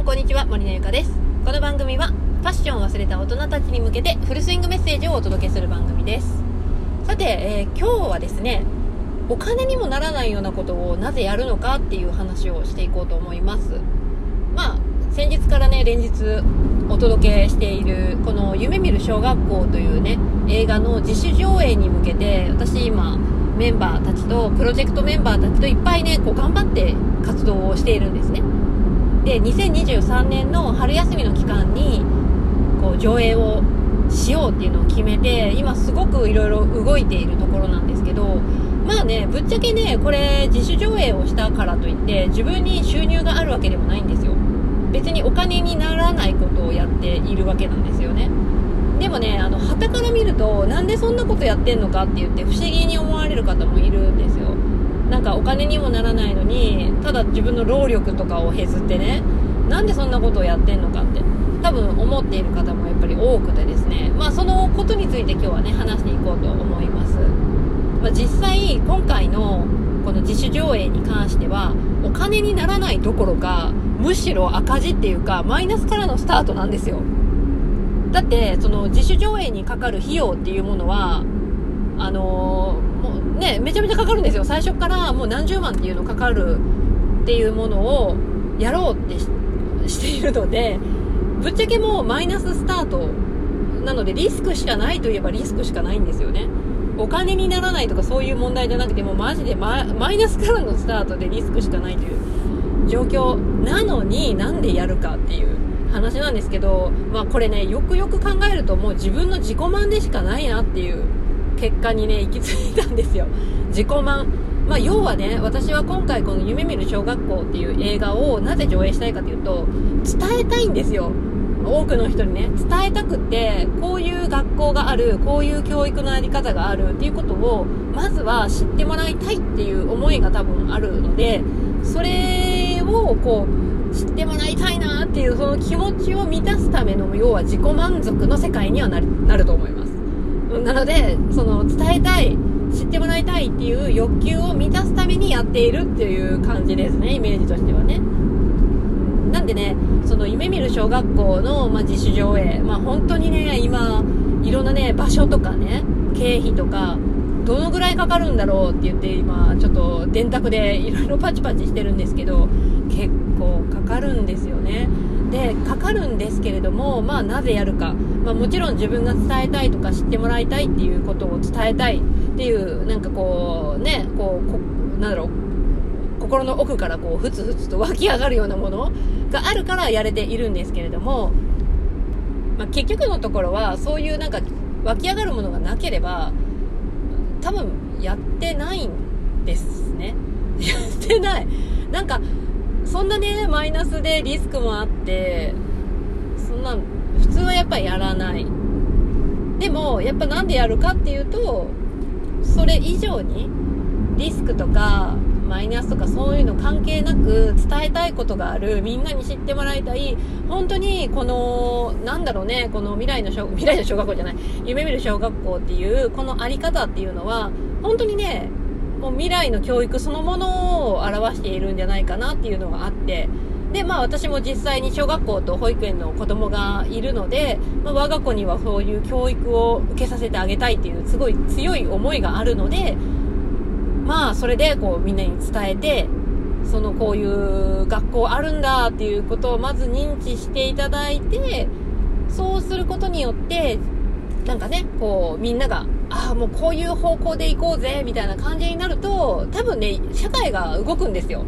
んこんにちは。森のゆかです。この番組はファッションを忘れた大人たちに向けてフルスイングメッセージをお届けする番組です。さて、えー、今日はですねお金にもならないようなことをなぜやるのかっていう話をしていこうと思います。まあ先日からね連日お届けしているこの夢見る小学校というね映画の自主上映に向けて私今メンバーたちとプロジェクトメンバーたちといっぱいねこう頑張って活動をしているんですね。で2023年の春休みの期間にこう上映をしようっていうのを決めて今すごくいろいろ動いているところなんですけどまあねぶっちゃけねこれ自主上映をしたからといって自分に収入があるわけでもないんですよ。別にお金にならないことをやっているわけなんですよね。でもねあの旗から見るとなんでそんなことやってんのかって言って不思議に思われる方もいるんですよ。なんかお金にもならないのにただ自分の労力とかを削ってねなんでそんなことをやってんのかって多分思っている方もやっぱり多くてですね。まあそのことについて今日はね話していこうと思います、まあ、実際今回のこの自主上映に関してはお金にならないどころかむしろ赤字っていうかマイナスからのスタートなんですよ。だってその自主上映にかかる費用っていうものはあの、もうねめちゃめちゃかかるんですよ。最初からもう何十万っていうのかかるっていうものをやろうってしているのでぶっちゃけもうマイナススタートなのでリスクしかないといえばリスクしかないんですよね。お金にならないとかそういう問題じゃなくてもうマジでマイナスからのスタートでリスクしかないという状況なのになんでやるかっていう話なんですけど、まあこれね、よくよく考えるともう自分の自己満でしかないなっていう結果にね、行き着いたんですよ。自己満。まあ要はね、私は今回この夢見る小学校っていう映画をなぜ上映したいかというと、伝えたいんですよ。多くの人にね、伝えたくって、こういう学校がある、こういう教育のあり方があるっていうことを、まずは知ってもらいたいっていう思いが多分あるので、それをこう、知ってもらいたいなっていうその気持ちを満たすための要は自己満足の世界にはなると思いますなのでその伝えたい知ってもらいたいっていう欲求を満たすためにやっているっていう感じですねイメージとしてはね。なんでねその夢見る小学校の、まあ、自主上映。まあ本当にね今いろんなね場所とかね経費とかどのぐらいかかるんだろうって言って今ちょっと電卓でいろいろパチパチしてるんですけど結構かかるんですよね。でかかるんですけれどもまあなぜやるか、まあ、もちろん自分が伝えたいとか知ってもらいたいっていうことを伝えたいっていうなんかこうねこうこなんだろう。心の奥からこうふつふつと湧き上がるようなものがあるからやれているんですけれども、まあ、結局のところはそういうなんか湧き上がるものがなければ多分やってないんですね やってないなんかそんなね、マイナスでリスクもあって、そんな、普通はやっぱりやらない。でも、やっぱなんでやるかっていうと、それ以上に、リスクとか、マイナスとかそういうの関係なく伝えたいことがある、みんなに知ってもらいたい、本当にこの、なんだろうね、この未来の小、未来の小学校じゃない、夢見る小学校っていう、このあり方っていうのは、本当にね、もう未来の教育そのものを表しているんじゃないかなっていうのがあってでまあ私も実際に小学校と保育園の子供がいるので、まあ、我が子にはそういう教育を受けさせてあげたいっていうすごい強い思いがあるのでまあそれでこうみんなに伝えてそのこういう学校あるんだっていうことをまず認知していただいてそうすることによってなんかねこうみんながああ、もうこういう方向で行こうぜ、みたいな感じになると、多分ね、社会が動くんですよ。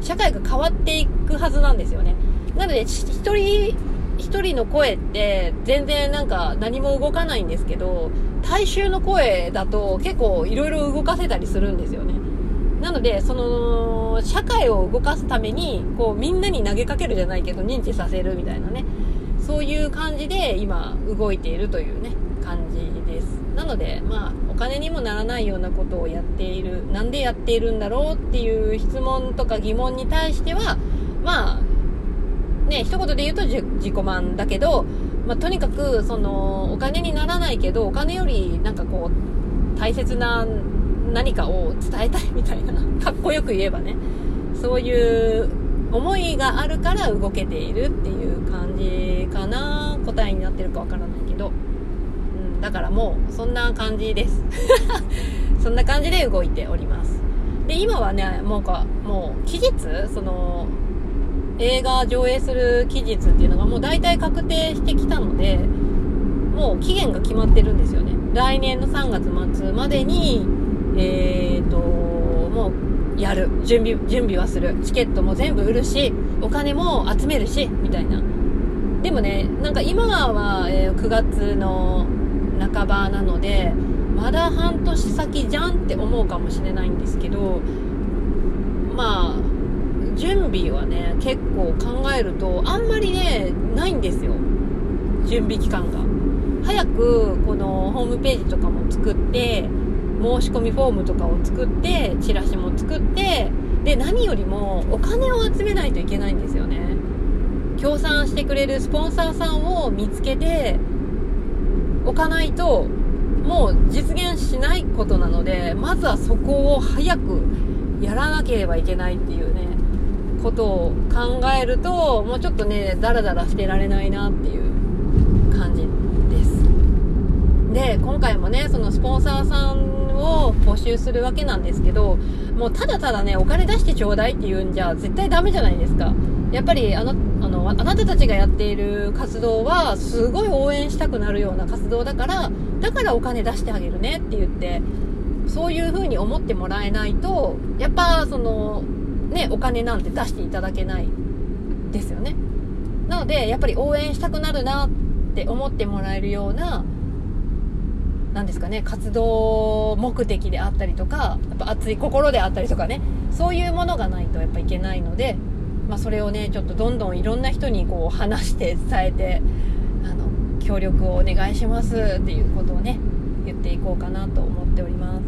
社会が変わっていくはずなんですよね。なので、一人、の声って全然なんか何も動かないんですけど、大衆の声だと結構いろいろ動かせたりするんですよね。なので、その、社会を動かすために、こう、みんなに投げかけるじゃないけど、認知させるみたいなね。そういう感じで今、動いているというね、感じです。なので、まあ、お金にもならないようなことをやっている、なんでやっているんだろうっていう質問とか疑問に対しては、まあ、ね、一言で言うと自己満だけど、まあ、とにかく、その、お金にならないけど、お金より、なんかこう、大切な何かを伝えたいみたいな、かっこよく言えばね、そういう思いがあるから動けているっていう感じかな答えになってるかわからないけど、うん、だからもうそんな感じです。そんな感じで動いております。で今はねもうかもう期日その映画上映する期日っていうのがもう大体確定してきたのでもう期限が決まってるんですよね。来年の3月末までにえーともうやる。準備準備はする。チケットも全部売るしお金も集めるしみたいな。でもねなんか今は、え、9月の半ばなのでまだ半年先じゃんって思うかもしれないんですけどまあ準備はね結構考えるとあんまりねないんですよ。準備期間が。早くこのホームページとかも作って申し込みフォームとかを作ってチラシも作ってで何よりもお金を集めないといけないんですよね。協賛してくれるスポンサーさんを見つけておかないともう実現しないことなのでまずはそこを早くやらなければいけないっていうね。ことを考えるともうちょっとねダラダラしてられないなっていう感じです。で今回もねそのスポンサーさんを募集するわけなんですけどもうただただねお金出してちょうだいって言うんじゃ絶対ダメじゃないですか。やっぱりあのあのあなたたちがやっている活動はすごい応援したくなるような活動だからだからお金出してあげるねって言ってそういう風に思ってもらえないとやっぱそのお金なんて出していただけないですよね。なのでやっぱり応援したくなるなって思ってもらえるような何ですかね活動目的であったりとかやっぱ熱い心であったりとかねそういうものがないとやっぱいけないのでまあ、それをねちょっとどんどんいろんな人にこう話して伝えてあの協力をお願いしますっていうことをね言っていこうかなと思っております。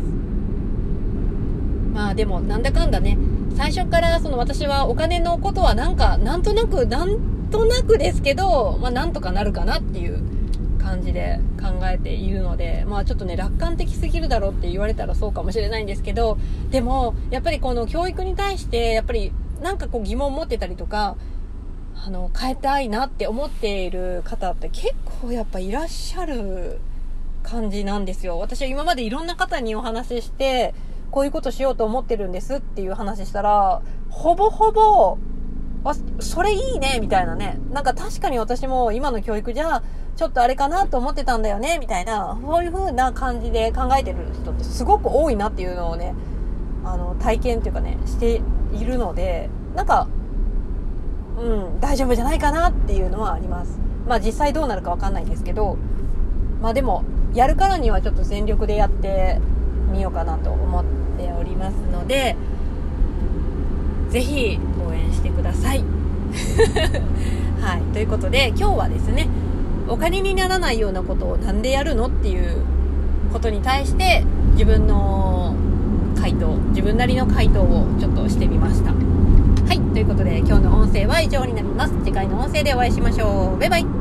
まあでもなんだかんだね最初からその私はお金のことはなんかなんとなくなんとなくですけど、まあ、なんとかなるかなっていう感じで考えているので、まあちょっとね、楽観的すぎるだろうって言われたらそうかもしれないんですけど、でも、やっぱりこの教育に対して、やっぱりなんかこう疑問を持ってたりとか、あの、変えたいなって思っている方って結構やっぱいらっしゃる感じなんですよ。私は今までいろんな方にお話しして、こういうことしようと思ってるんですっていう話したら、ほぼほぼ、あ、それいいね、みたいなね。なんか確かに私も今の教育じゃ、ちょっとあれかなと思ってたんだよね、みたいな、そういう風な感じで考えてる人ってすごく多いなっていうのをね、あの、体験っていうかね、しているので、なんか、うん、大丈夫じゃないかなっていうのはあります。まあ実際どうなるかわかんないんですけど、まあでも、やるからにはちょっと全力でやってみようかなと思っておりますので、ぜひ応援してください。はい。ということで、今日はですね、お金にならないようなことをなんでやるのっていうことに対して、自分の回答、自分なりの回答をちょっとしてみました。はい。ということで、今日の音声は以上になります。次回の音声でお会いしましょう。バイバイ。